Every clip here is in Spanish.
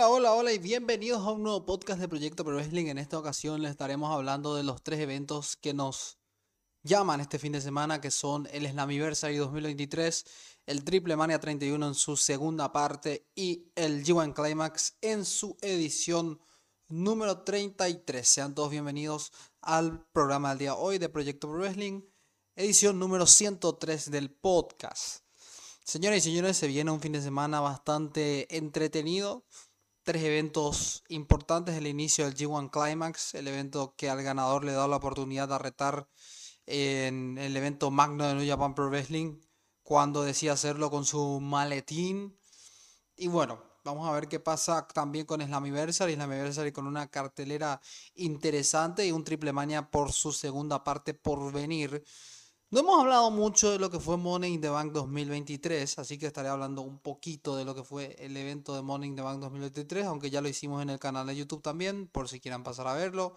Hola, hola, hola y bienvenidos a un nuevo podcast de Proyecto Pro Wrestling. En esta ocasión les estaremos hablando de los tres eventos que nos llaman este fin de semana, que son el Slammiversary 2023, el Triple Mania 31 en su segunda parte y el G1 Climax en su edición número 33. Sean todos bienvenidos al programa del día hoy de Proyecto Pro Wrestling, edición número 103 del podcast. Señoras y señores, se viene un fin de semana bastante entretenido. Tres eventos importantes. El inicio del G1 Climax, el evento que al ganador le da la oportunidad de retar en el evento magno de New Japan Pro Wrestling cuando decía hacerlo con su maletín. Y bueno, vamos a ver qué pasa también con Slammiversary. Slammiversary con una cartelera interesante y un triple mania por su segunda parte por venir. No hemos hablado mucho de lo que fue Money in the Bank 2023, así que estaré hablando un poquito de lo que fue el evento de Money in the Bank 2023, aunque ya lo hicimos en el canal de YouTube también, por si quieran pasar a verlo.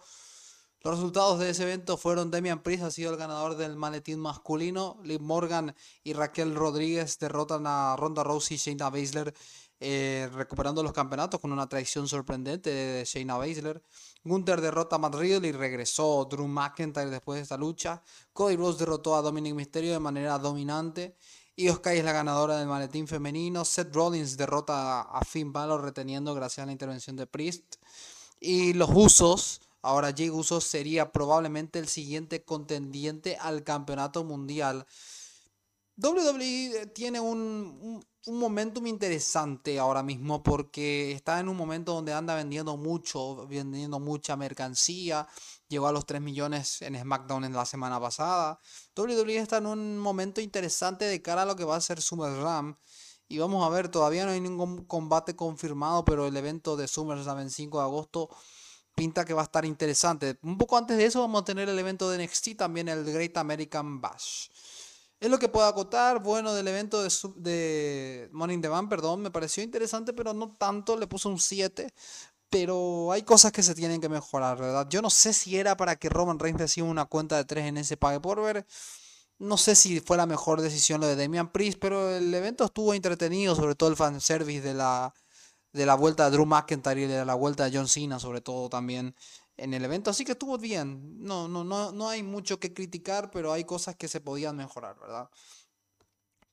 Los resultados de ese evento fueron Demian Priest ha sido el ganador del maletín masculino, Liv Morgan y Raquel Rodríguez derrotan a Ronda Rousey y Shayna Baszler eh, recuperando los campeonatos con una traición sorprendente de Shayna Baszler. Gunther derrota a Matt Riddle y regresó Drew McIntyre después de esta lucha. Cody Rhodes derrotó a Dominic Mysterio de manera dominante. Y Sky es la ganadora del maletín femenino. Seth Rollins derrota a Finn Balor reteniendo gracias a la intervención de Priest. Y los Usos, ahora Jay Usos sería probablemente el siguiente contendiente al campeonato mundial. WWE tiene un un momentum interesante ahora mismo porque está en un momento donde anda vendiendo mucho, vendiendo mucha mercancía. Llegó a los 3 millones en SmackDown en la semana pasada. WWE está en un momento interesante de cara a lo que va a ser SummerSlam. Y vamos a ver, todavía no hay ningún combate confirmado, pero el evento de SummerSlam en 5 de agosto pinta que va a estar interesante. Un poco antes de eso vamos a tener el evento de NXT, también el Great American Bash. Es lo que puedo acotar. Bueno, del evento de, de Morning the perdón, me pareció interesante, pero no tanto. Le puse un 7. Pero hay cosas que se tienen que mejorar, ¿verdad? Yo no sé si era para que Roman Reigns reciba una cuenta de 3 en ese pague por ver. No sé si fue la mejor decisión lo de Damian Priest, pero el evento estuvo entretenido, sobre todo el fanservice de la, de la vuelta de Drew McIntyre y de la vuelta de John Cena, sobre todo también en el evento. Así que estuvo bien. No, no, no, no hay mucho que criticar, pero hay cosas que se podían mejorar, ¿verdad?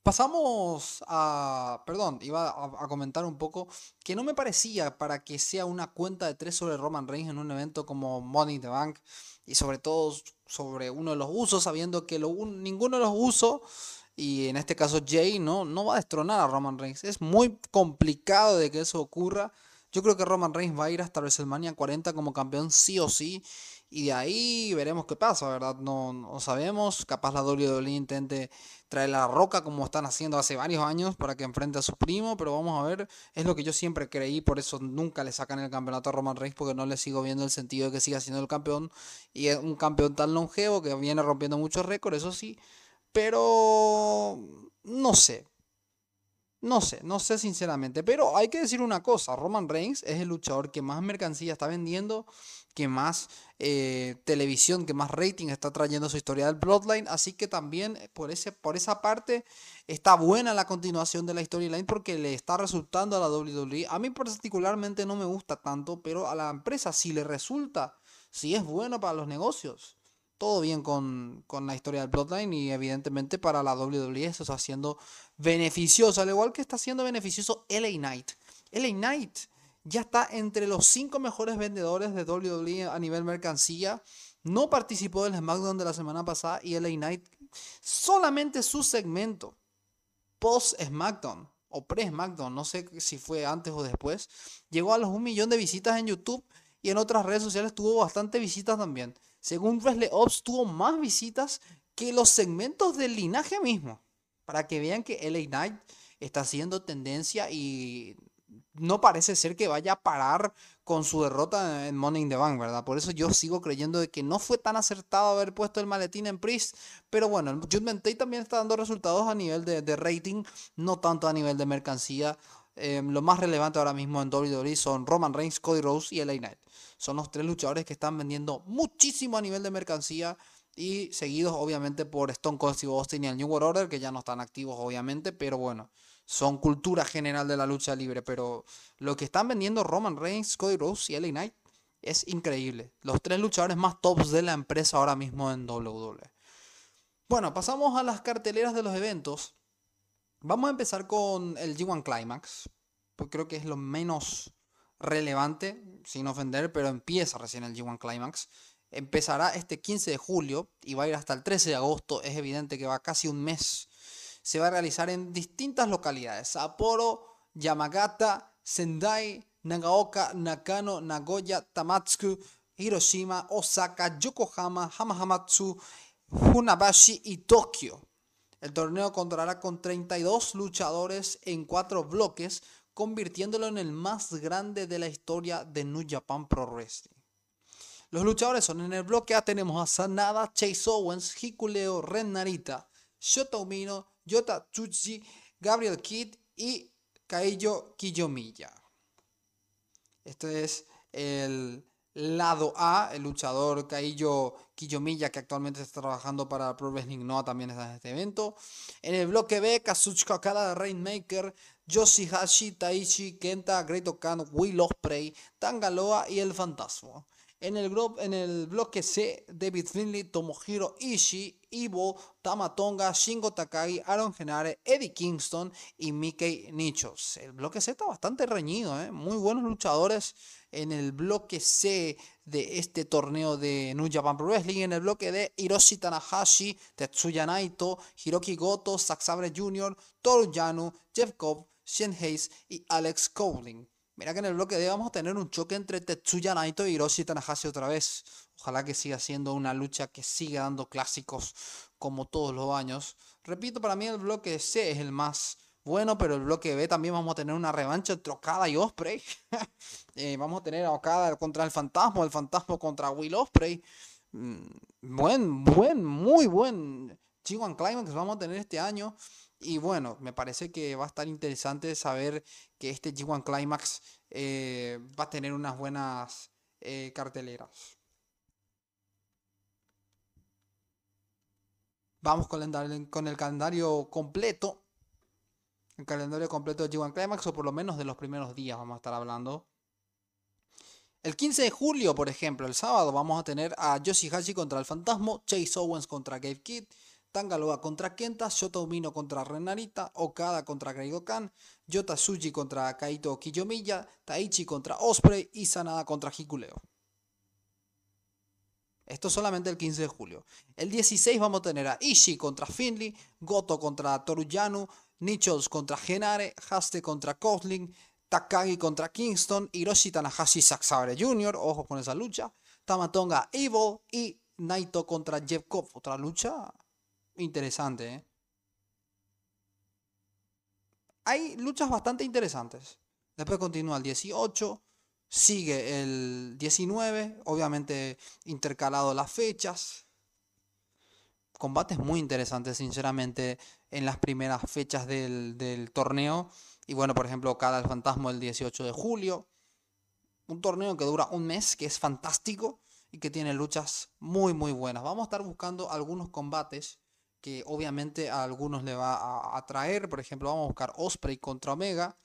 Pasamos a. Perdón, iba a, comentar un poco que no me parecía para que sea una cuenta de tres sobre Roman Reigns en un evento como Money in the Bank y sobre todo sobre uno de los usos, sabiendo que ninguno de los usos, y en este caso Jay, ¿no? no va a destronar a Roman Reigns. Es muy complicado de que eso ocurra. Yo creo que Roman Reigns va a ir hasta WrestleMania 40 como campeón sí o sí. Y de ahí veremos qué pasa, ¿verdad? No, no sabemos. Capaz la WWE intente traer la roca como están haciendo hace varios años para que enfrente a su primo. Pero vamos a ver. Es lo que yo siempre creí. Por eso nunca le sacan el campeonato a Roman Reigns. Porque no le sigo viendo el sentido de que siga siendo el campeón. Y es un campeón tan longevo que viene rompiendo muchos récords. Eso sí. Pero no sé. No sé, no sé sinceramente, pero hay que decir una cosa, Roman Reigns es el luchador que más mercancía está vendiendo, que más eh, televisión, que más rating está trayendo su historia del Bloodline, así que también eh, por, ese, por esa parte está buena la continuación de la storyline porque le está resultando a la WWE. A mí particularmente no me gusta tanto, pero a la empresa sí le resulta, sí es bueno para los negocios todo bien con, la historia del Bloodline y evidentemente para la WWE eso está siendo beneficioso, al igual que está siendo beneficioso LA Knight. LA Knight ya está entre los cinco mejores vendedores de WWE a nivel mercancía. No participó del SmackDown de la semana pasada y LA Knight solamente su segmento post SmackDown o pre SmackDown, no sé si fue antes o después, llegó a los un millón de visitas en YouTube y en otras redes sociales tuvo bastante visitas también. Según Wesley Ops, tuvo más visitas que los segmentos del linaje mismo. Para que vean que LA Knight está haciendo tendencia y no parece ser que vaya a parar con su derrota en Money in the Bank, ¿verdad? Por eso yo sigo creyendo de que no fue tan acertado haber puesto el maletín en Priest. Pero bueno, Judgment Day también está dando resultados a nivel de, rating, no tanto a nivel de mercancía. Em, lo más relevante ahora mismo en WWE son Roman Reigns, Cody Rose y LA Knight. Son los tres luchadores que están vendiendo muchísimo a nivel de mercancía y seguidos obviamente por Stone Cold Steve Austin y el New World Order, que ya no están activos obviamente, pero bueno, son cultura general de la lucha libre, pero lo que están vendiendo Roman Reigns, Cody Rhodes y LA Knight es increíble. Los tres luchadores más tops de la empresa ahora mismo en WWE. Bueno, pasamos a las carteleras de los eventos. Vamos a empezar con el G1 Climax, porque creo que es lo menos relevante, sin ofender, pero empieza recién el G1 Climax. Empezará este 15 de julio y va a ir hasta el 13 de agosto. Es evidente que va casi un mes. Se va a realizar en distintas localidades: Sapporo, Yamagata, Sendai, Nagaoka, Nakano, Nagoya, Tamatsu, Hiroshima, Osaka, Yokohama, Hamahamatsu, Funabashi y Tokio. El torneo contará con 32 luchadores en cuatro bloques, convirtiéndolo en el más grande de la historia de New Japan Pro Wrestling. Los luchadores son en el bloque A tenemos a Sanada, Chase Owens, Hikuleo, Ren Narita, Shota Umino, Yota Tsuchi, Gabriel Kidd y Kaiyo Kiyomiya. Este es el lado A, el luchador Kaiyo Kiyomiya, que actualmente está trabajando para Pro Wrestling Noah, también está en este evento. En el bloque B, Kazuchika Okada, Rainmaker, Yoshihashi, Taichi, Kenta, Great Okan, Will Ospreay, Tangaloa y El Fantasma. En el, en el bloque C, David Finley, Tomohiro Ishii, Ivo, Tamatonga, Shingo Takagi, Aaron Genare, Eddie Kingston y Mickey Nichos. El bloque C está bastante reñido, ¿eh? muy buenos luchadores en el bloque C de este torneo de New Japan Pro Wrestling. En el bloque D, Hiroshi Tanahashi, Tetsuya Naito, Hiroki Goto, Zack Jr., Toru Yano, Jeff Cobb, Shen Hayes y Alex Cowling. Mira que en el bloque D vamos a tener un choque entre Tetsuya Naito y Hiroshi Tanahashi otra vez. Ojalá que siga siendo una lucha que siga dando clásicos como todos los años. Repito, para mí el bloque C es el más bueno, pero el bloque B también vamos a tener una revancha entre Okada y Osprey. Eh, vamos a tener a Okada contra el Fantasma, el Fantasma contra Will Osprey. Mm, buen, buen, muy buen G1 Climax vamos a tener este año. Y bueno, me parece que va a estar interesante saber que este G1 Climax eh, va a tener unas buenas eh, carteleras. Vamos con el, con el calendario completo. El calendario completo de G1 Climax, o por lo menos de los primeros días vamos a estar hablando. El 15 de julio, por ejemplo, el sábado, vamos a tener a Yoshihashi contra el Fantasma, Chase Owens contra Gabe Kidd, Tangaloa contra Kenta, Shota Umino contra Renarita, Okada contra Khan, Yota Suji contra Kaito Kiyomiya, Taichi contra Osprey y Sanada contra Hikuleo. Esto solamente el 15 de julio. El 16 vamos a tener a Ishii contra Finley, Goto contra Toruyanu, Nichols contra Genare, Haste contra Kosling, Takagi contra Kingston, Hiroshi Tanahashi Zack Jr., ojo con esa lucha, Tamatonga Evil y Naito contra Jeff Cobb, otra lucha interesante. ¿eh? Hay luchas bastante interesantes. Después continúa el 18, sigue el 19, obviamente intercalado las fechas. Combates muy interesantes, sinceramente, en las primeras fechas del, torneo. Y bueno, por ejemplo, cada el fantasma el 18 de julio. Un torneo que dura un mes, que es fantástico y que tiene luchas muy, muy buenas. Vamos a estar buscando algunos combates que obviamente a algunos le va a atraer. Por ejemplo, vamos a buscar Osprey contra Omega.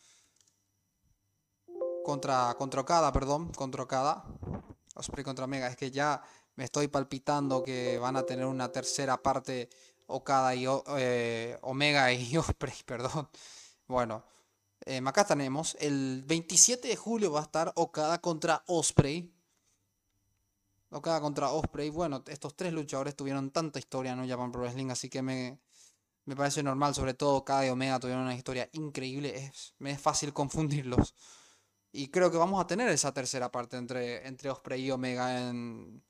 Contra, contra Okada, perdón, contra Okada. Osprey contra Omega. Es que ya me estoy palpitando que van a tener una tercera parte Okada y eh, Omega y Osprey, perdón. Bueno, eh, acá tenemos, el 27 de julio va a estar Okada contra Osprey. Okada contra Osprey. Bueno, estos tres luchadores tuvieron tanta historia en Japan Pro Wrestling, así que me, me parece normal. Sobre todo Okada y Omega tuvieron una historia increíble. Es, me es fácil confundirlos. Y creo que vamos a tener esa tercera parte entre, entre Osprey y Omega en,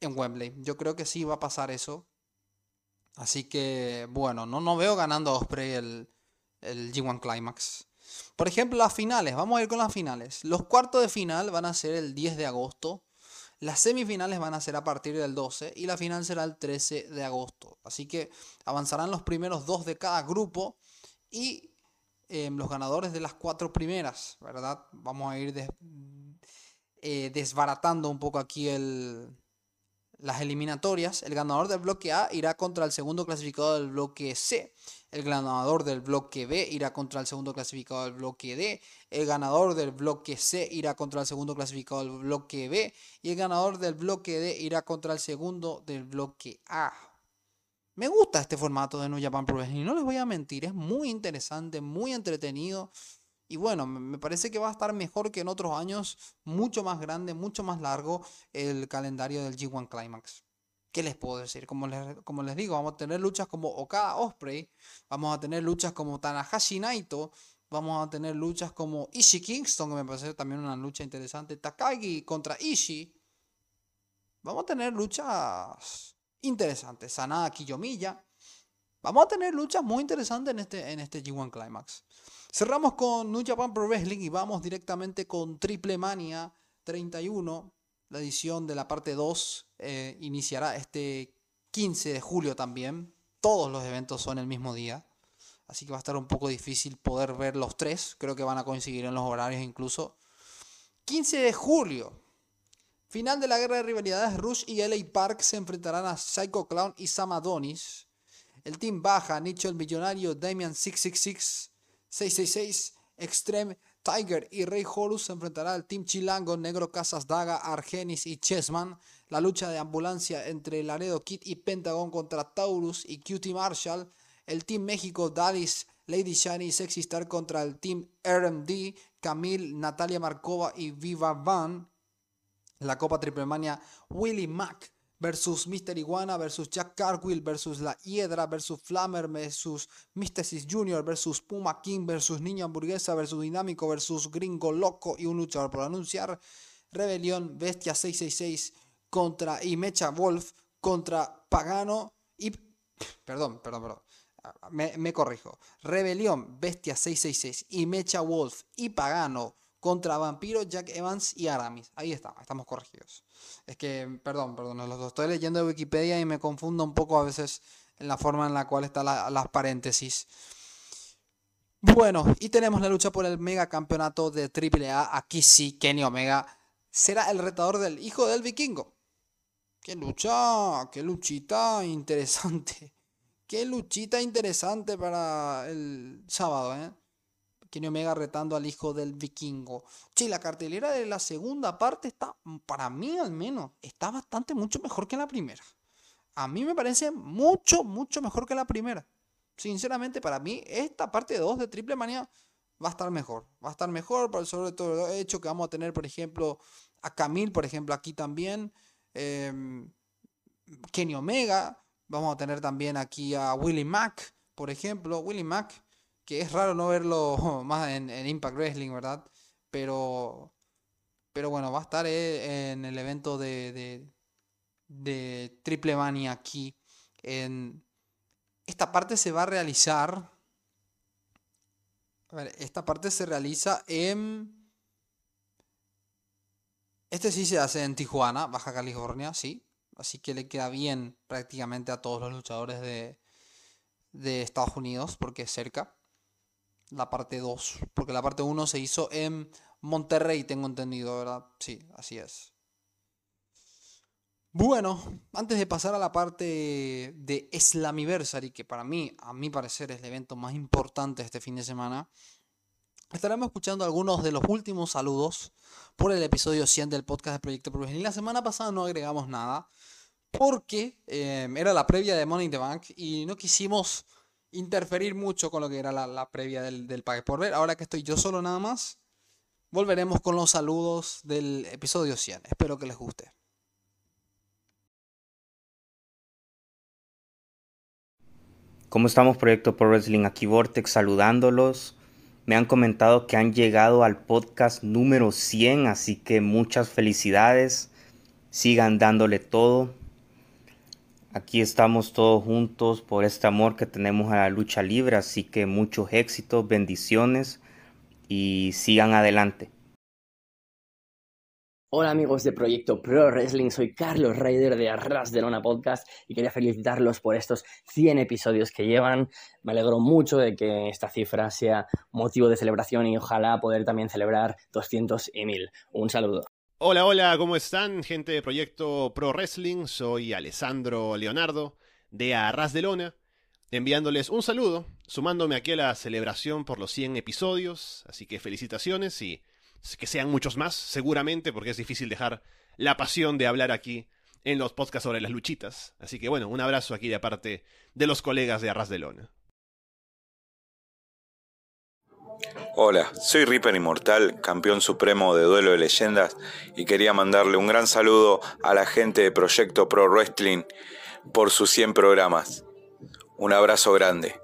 en Wembley. Yo creo que sí va a pasar eso. Así que, bueno, no, no veo ganando a Osprey el, el G1 Climax. Por ejemplo, las finales, vamos a ir con las finales. Los cuartos de final van a ser el 10 de agosto. Las semifinales van a ser a partir del 12 y la final será el 13 de agosto. Así que avanzarán los primeros dos de cada grupo y em, los ganadores de las cuatro primeras, ¿verdad? Vamos a ir eh, desbaratando un poco aquí el, las eliminatorias. El ganador del bloque A irá contra el segundo clasificado del bloque C. El ganador del bloque B irá contra el segundo clasificado del bloque D. El ganador del bloque C irá contra el segundo clasificado del bloque B. Y el ganador del bloque D irá contra el segundo del bloque A. Me gusta este formato de New Japan Pro Wrestling, no les voy a mentir, es muy interesante, muy entretenido. Y bueno, me parece que va a estar mejor que en otros años, mucho más grande, mucho más largo el calendario del G1 Climax. ¿Qué les puedo decir? Como les, como les digo, vamos a tener luchas como Okada Osprey, vamos a tener luchas como Tanahashi Naito, vamos a tener luchas como Ishii Kingston, que me parece también una lucha interesante, Takagi contra Ishii. Vamos a tener luchas interesantes, Sanada Kiyomiya. Vamos a tener luchas muy interesantes en este, en este G1 Climax. Cerramos con New Japan Pro Wrestling y vamos directamente con Triple Mania 31. La edición de la parte 2 eh, iniciará este 15 de julio también. Todos los eventos son el mismo día. Así que va a estar un poco difícil poder ver los tres. Creo que van a coincidir en los horarios incluso. 15 de julio. Final de la guerra de rivalidades. Rush y LA Park se enfrentarán a Psycho Clown y Sam Adonis. El team baja. Nicho el millonario. Damian 666. 666. Extreme Tiger y Rey Horus se enfrentará al Team Chilango, Negro Casas Daga, Argenis y Chessman. La lucha de ambulancia entre Laredo Kid y Pentagon contra Taurus y Cutie Marshall. El Team México, Dalis, Lady Shiny y Sexy Star contra el Team RMD, Camille, Natalia Markova y Viva Van. La Copa Triple Mania, Willy Mack versus Mr. Iguana versus Jack Cargill versus La Hiedra versus Flammer versus Mystesis Jr. versus Puma King versus Niño Hamburguesa versus Dinámico versus Gringo Loco y un luchador por anunciar. Rebelión Bestia 666 contra y Mecha Wolf contra Pagano y... Perdón, perdón, perdón. Me, me corrijo. Rebelión Bestia 666 y Mecha Wolf y Pagano contra Vampiro, Jack Evans y Aramis. Ahí está, estamos corregidos. Es que, perdón, perdón, los estoy leyendo de Wikipedia y me confundo un poco a veces en la forma en la cual están las paréntesis. Bueno, y tenemos la lucha por el mega campeonato de AAA. Aquí sí, Kenny Omega será el retador del hijo del vikingo. Qué lucha, qué luchita interesante. Qué luchita interesante para el sábado, ¿eh? Kenny Omega retando al hijo del vikingo. Che, la cartelera de la segunda parte está, para mí al menos, está bastante mucho mejor que la primera. A mí me parece mucho, mucho mejor que la primera. Sinceramente, para mí, esta parte 2 de Triple Manía va a estar mejor. Va a estar mejor, por sobre todo el hecho que vamos a tener, por ejemplo, a Camille, por ejemplo, aquí también. Em, Kenny Omega. Vamos a tener también aquí a Willie Mack, por ejemplo. Willie Mack que es raro no verlo más en, Impact Wrestling, ¿verdad? Pero, pero bueno, va a estar eh, en el evento de, de, Triple Mania aquí. En, esta parte se va a realizar. A ver, esta parte se realiza en. Este sí se hace en Tijuana, Baja California, sí. Así que le queda bien prácticamente a todos los luchadores de, de Estados Unidos porque es cerca la parte 2. Porque la parte 1 se hizo en Monterrey, tengo entendido, ¿verdad? Sí, así es. Bueno, antes de pasar a la parte de Slammiversary, que para mí, a mi parecer, es el evento más importante este fin de semana, estaremos escuchando algunos de los últimos saludos por el episodio 100 del podcast de Proyecto Y La semana pasada no agregamos nada porque eh, era la previa de Money in the Bank y no quisimos interferir mucho con lo que era la, previa del, del Pague por Ver. Ahora que estoy yo solo nada más, volveremos con los saludos del episodio 100. Espero que les guste. ¿Cómo estamos, Proyecto Pro Wrestling? Aquí Vortex saludándolos. Me han comentado que han llegado al podcast número 100, así que muchas felicidades. Sigan dándole todo. Aquí estamos todos juntos por este amor que tenemos a la lucha libre, así que muchos éxitos, bendiciones y sigan adelante. Hola amigos de Proyecto Pro Wrestling, soy Carlos Raider de Arras de Lona Podcast y quería felicitarlos por estos 100 episodios que llevan. Me alegro mucho de que esta cifra sea motivo de celebración y ojalá poder también celebrar 200 y 1000. Un saludo. Hola, hola, ¿cómo están? Gente de Proyecto Pro Wrestling, soy Alessandro Leonardo de Arras de Lona enviándoles un saludo, sumándome aquí a la celebración por los 100 episodios, así que felicitaciones y que sean muchos más, seguramente, porque es difícil dejar la pasión de hablar aquí en los podcasts sobre las luchitas. Así que bueno, un abrazo aquí de parte de los colegas de Arras de Lona. Hola, soy Reaper Inmortal, campeón supremo de duelo de leyendas, y quería mandarle un gran saludo a la gente de Proyecto Pro Wrestling por sus 100 programas. Un abrazo grande.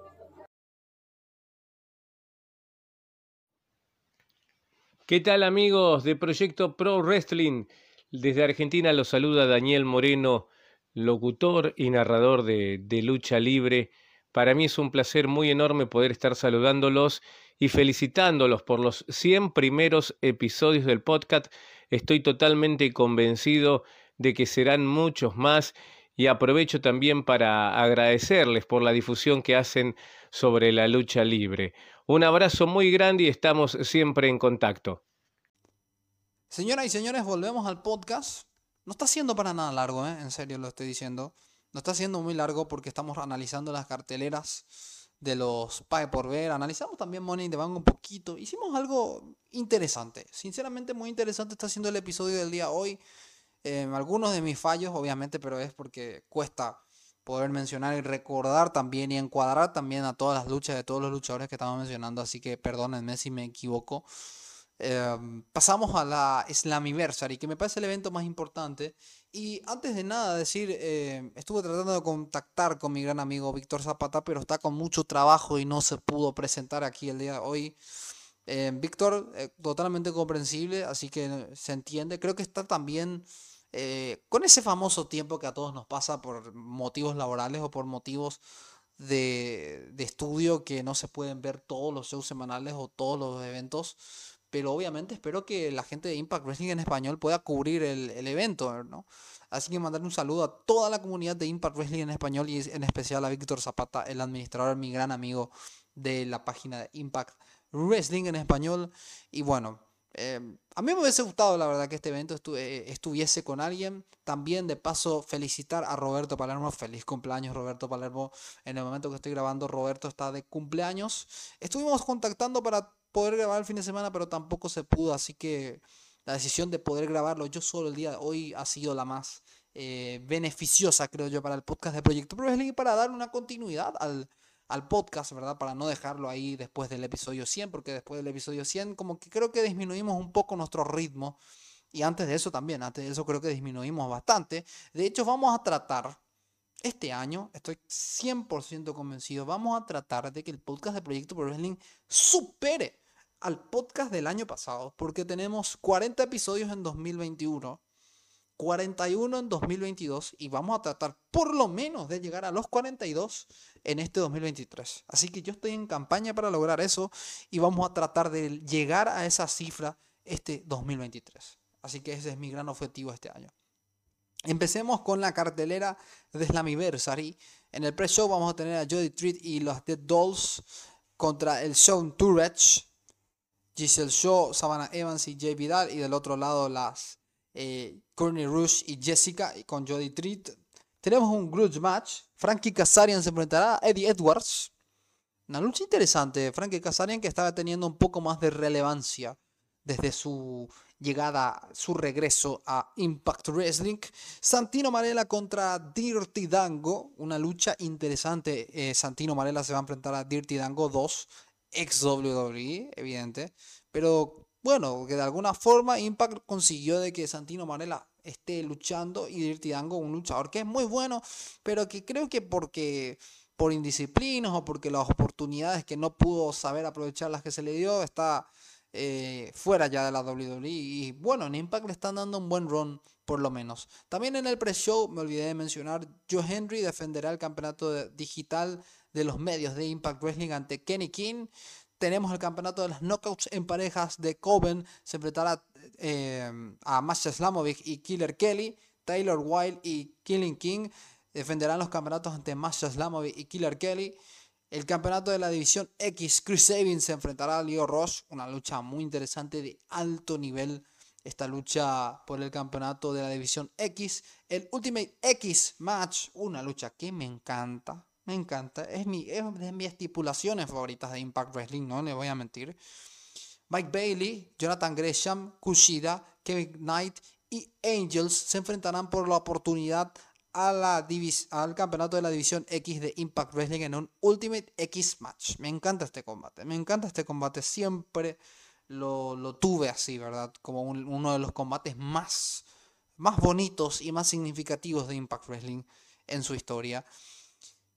¿Qué tal amigos de Proyecto Pro Wrestling? Desde Argentina los saluda Daniel Moreno, locutor y narrador de, de, Lucha Libre. Para mí es un placer muy enorme poder estar saludándolos y felicitándolos por los 100 primeros episodios del podcast. Estoy totalmente convencido de que serán muchos más y aprovecho también para agradecerles por la difusión que hacen sobre la lucha libre. Un abrazo muy grande y estamos siempre en contacto. Señoras y señores, volvemos al podcast. No está siendo para nada largo, ¿eh? en serio lo estoy diciendo. No está siendo muy largo porque estamos analizando las carteleras de los Pae por ver. Analizamos también Money de the Bank un poquito. Hicimos algo interesante. Sinceramente, muy interesante está siendo el episodio del día hoy. Eh, algunos de mis fallos, obviamente, pero es porque cuesta poder mencionar y recordar también y encuadrar también a todas las luchas de todos los luchadores que estamos mencionando, así que perdónenme si me equivoco. Em, pasamos a la Slammiversary, que me parece el evento más importante. Y antes de nada decir, eh, estuve tratando de contactar con mi gran amigo Víctor Zapata, pero está con mucho trabajo y no se pudo presentar aquí el día de hoy. Em, Víctor, eh, totalmente comprensible, así que se entiende. Creo que está también eh, con ese famoso tiempo que a todos nos pasa por motivos laborales o por motivos de, estudio que no se pueden ver todos los shows semanales o todos los eventos. Pero obviamente espero que la gente de Impact Wrestling en español pueda cubrir el, evento, ¿no? Así que mandar un saludo a toda la comunidad de Impact Wrestling en español y en especial a Víctor Zapata, el administrador, mi gran amigo de la página de Impact Wrestling en español. Y bueno, Em, a mí me hubiese gustado, la verdad, que este evento eh, estuviese con alguien. También, de paso, felicitar a Roberto Palermo. Feliz cumpleaños, Roberto Palermo. En el momento que estoy grabando, Roberto está de cumpleaños. Estuvimos contactando para poder grabar el fin de semana, pero tampoco se pudo. Así que la decisión de poder grabarlo yo solo el día de hoy ha sido la más eh, beneficiosa, creo yo, para el podcast de Proyecto Pro y para dar una continuidad al al podcast, ¿verdad? Para no dejarlo ahí después del episodio 100, porque después del episodio 100 como que creo que disminuimos un poco nuestro ritmo. Y antes de eso también, antes de eso creo que disminuimos bastante. De hecho, vamos a tratar, este año, estoy 100% convencido, vamos a tratar de que el podcast de Proyecto Pro Wrestling supere al podcast del año pasado, porque tenemos 40 episodios en 2021 41 en 2022 y vamos a tratar por lo menos de llegar a los 42 en este 2023. Así que yo estoy en campaña para lograr eso y vamos a tratar de llegar a esa cifra este 2023. Así que ese es mi gran objetivo este año. Empecemos con la cartelera de Slammiversary. En el pre-show vamos a tener a Jody Treat y los Dead Dolls contra el Sean Turech, Giselle Shaw, Savannah Evans y Jay Vidal. Y del otro lado las eh, Courtney Rush y Jessica con Jody Treat. Tenemos un grudge match. Frankie Kazarian se enfrentará a Eddie Edwards. Una lucha interesante. Frankie Kazarian que estaba teniendo un poco más de relevancia desde su llegada, su regreso a Impact Wrestling. Santino Marella contra Dirty Dango. Una lucha interesante. Eh, Santino Marella se va a enfrentar a Dirty Dango 2. Ex WWE, evidente. Pero bueno, que de alguna forma Impact consiguió de que Santino Marella esté luchando y Dirty Dango un luchador que es muy bueno, pero que creo que porque por indisciplinas o porque las oportunidades que no pudo saber aprovechar las que se le dio está eh, fuera ya de la WWE y bueno, en Impact le están dando un buen run por lo menos. También en el pre-show me olvidé de mencionar, Joe Henry defenderá el campeonato digital de los medios de Impact Wrestling ante Kenny King tenemos el campeonato de las knockouts en parejas de Coven. Se enfrentará eh, a Masha Slamovic y Killer Kelly. Taylor Wilde y Killing King defenderán los campeonatos ante Masha Slamovic y Killer Kelly. El campeonato de la división X, Chris Sabin se enfrentará a Leo Ross. Una lucha muy interesante de alto nivel. Esta lucha por el campeonato de la división X. El Ultimate X Match. Una lucha que me encanta. Me encanta. Es, mi, es de mis estipulaciones favoritas de Impact Wrestling, no le voy a mentir. Mike Bailey, Jonathan Gresham, Kushida, Kevin Knight y Angels se enfrentarán por la oportunidad a la al campeonato de la división X de Impact Wrestling en un Ultimate X Match. Me encanta este combate, me encanta este combate. Siempre lo, lo tuve así, ¿verdad? Como uno de los combates más, más bonitos y más significativos de Impact Wrestling en su historia.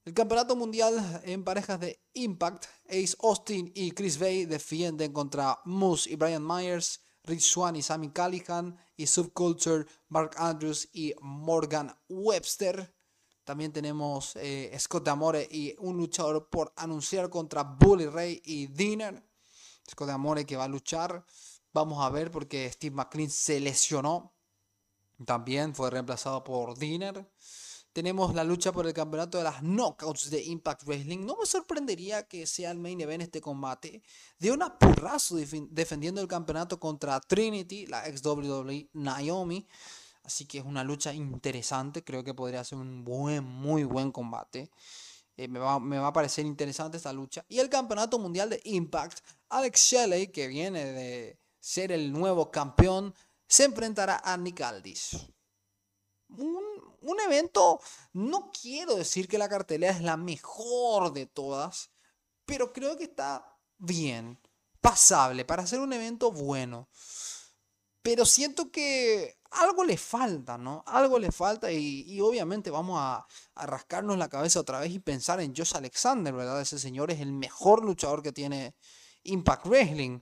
El campeonato mundial en parejas de Impact, Ace Austin y Chris Bay defienden contra Moose y Brian Myers, Rich Swan y Sammy Callihan, y Subculture, Mark Andrews y Morgan Webster. También tenemos eh, Scott D'Amore y un luchador por anunciar contra Bully Ray y Dinner. Scott D'Amore que va a luchar. Vamos a ver porque Steve McLean se lesionó. También fue reemplazado por Dinner. Tenemos la lucha por el campeonato de las knockouts de Impact Wrestling. No me sorprendería que sea el main event este combate. De una porrazo defendiendo el campeonato contra Trinity, la ex WWE Naomi. Así que es una lucha interesante. Creo que podría ser un buen, muy buen combate. Eh, me, va, me, va, a parecer interesante esta lucha. Y el campeonato mundial de Impact, Alex Shelley, que viene de ser el nuevo campeón, se enfrentará a Nick Aldis un, evento, no quiero decir que la cartelera es la mejor de todas, pero creo que está bien, pasable, para hacer un evento bueno. Pero siento que algo le falta, ¿no? Algo le falta y, obviamente vamos a, a, rascarnos la cabeza otra vez y pensar en Josh Alexander, ¿verdad? Ese señor es el mejor luchador que tiene Impact Wrestling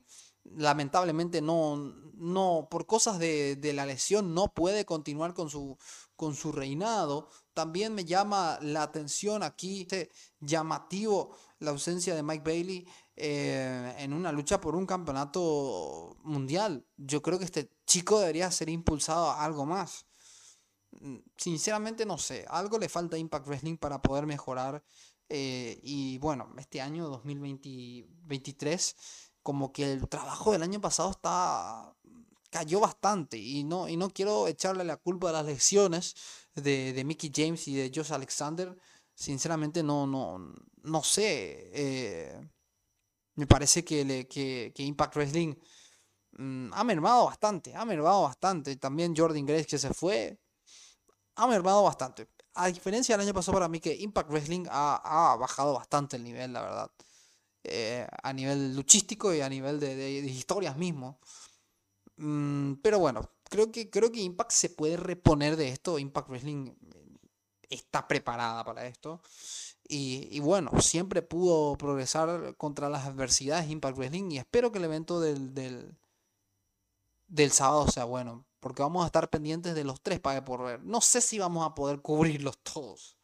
lamentablemente no, no por cosas de, la lesión no puede continuar con su, con su reinado. También me llama la atención aquí, este llamativo, la ausencia de Mike Bailey eh, en una lucha por un campeonato mundial. Yo creo que este chico debería ser impulsado a algo más. Mm, sinceramente no sé, algo le falta a Impact Wrestling para poder mejorar. Eh, y bueno, este año 2023 como que el trabajo del año pasado está cayó bastante y no, y no quiero echarle la culpa a las lecciones de, de Mickey James y de Josh Alexander. Sinceramente no, no, no sé. Eh, me parece que, que, Impact Wrestling mm, ha mermado bastante, ha mermado bastante. También Jordan Grace que se fue, ha mermado bastante. A diferencia del año pasado para mí que Impact Wrestling ha bajado bastante el nivel, la verdad. Eh, a nivel luchístico y a nivel de, historias mismo. Mm, pero bueno, creo que, creo que Impact se puede reponer de esto. Impact Wrestling eh, está preparada para esto. Y, bueno, siempre pudo progresar contra las adversidades Impact Wrestling. Y espero que el evento del, del, del sábado sea bueno. Porque vamos a estar pendientes de los tres para por ver. No sé si vamos a poder cubrirlos todos.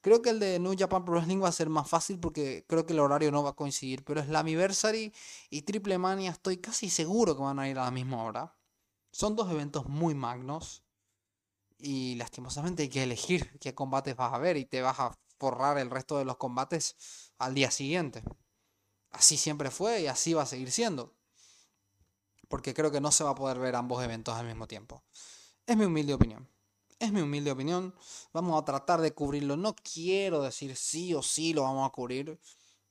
Creo que el de New Japan Pro Wrestling va a ser más fácil porque creo que el horario no va a coincidir. Pero Slammiversary y Triple Mania estoy casi seguro que van a ir a la misma hora. Son dos eventos muy magnos. Y lastimosamente hay que elegir qué combates vas a ver y te vas a forrar el resto de los combates al día siguiente. Así siempre fue y así va a seguir siendo. Porque creo que no se va a poder ver ambos eventos al mismo tiempo. Es mi humilde opinión. Es mi humilde opinión. Vamos a tratar de cubrirlo. No quiero decir sí o sí lo vamos a cubrir.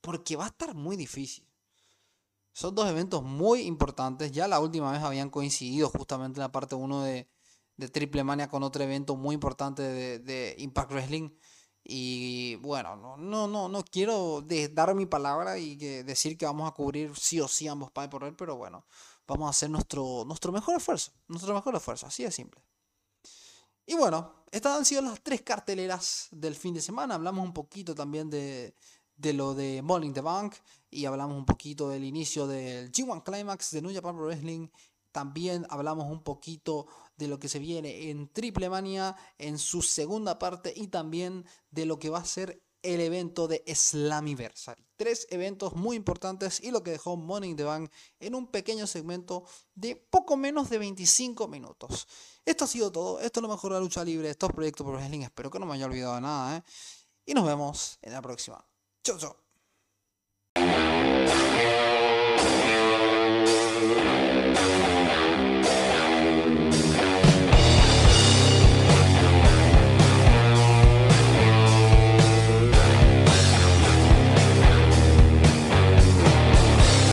Porque va a estar muy difícil. Son dos eventos muy importantes. Ya la última vez habían coincidido justamente en la parte 1 de, Triple Mania con otro evento muy importante de, Impact Wrestling. Y bueno, no, no, no, no quiero dar mi palabra y decir que vamos a cubrir sí o sí ambos Pay por él, pero bueno, vamos a hacer nuestro, nuestro mejor esfuerzo. Nuestro mejor esfuerzo, así de simple. Y bueno, estas han sido las tres carteleras del fin de semana. Hablamos un poquito también de, lo de Morning the Bank y hablamos un poquito del inicio del G1 Climax de New Japan Pro Wrestling. También hablamos un poquito de lo que se viene en Triple Mania en su segunda parte y también de lo que va a ser el evento de Slammiversary. Tres eventos muy importantes y lo que dejó Money in the Bank en un pequeño segmento de poco menos de 25 minutos. Esto ha sido todo. Esto es lo mejor de la lucha libre. Estos proyectos por wrestling. Espero que no me haya olvidado de nada. ¿eh? Y nos vemos en la próxima. Chau, chau.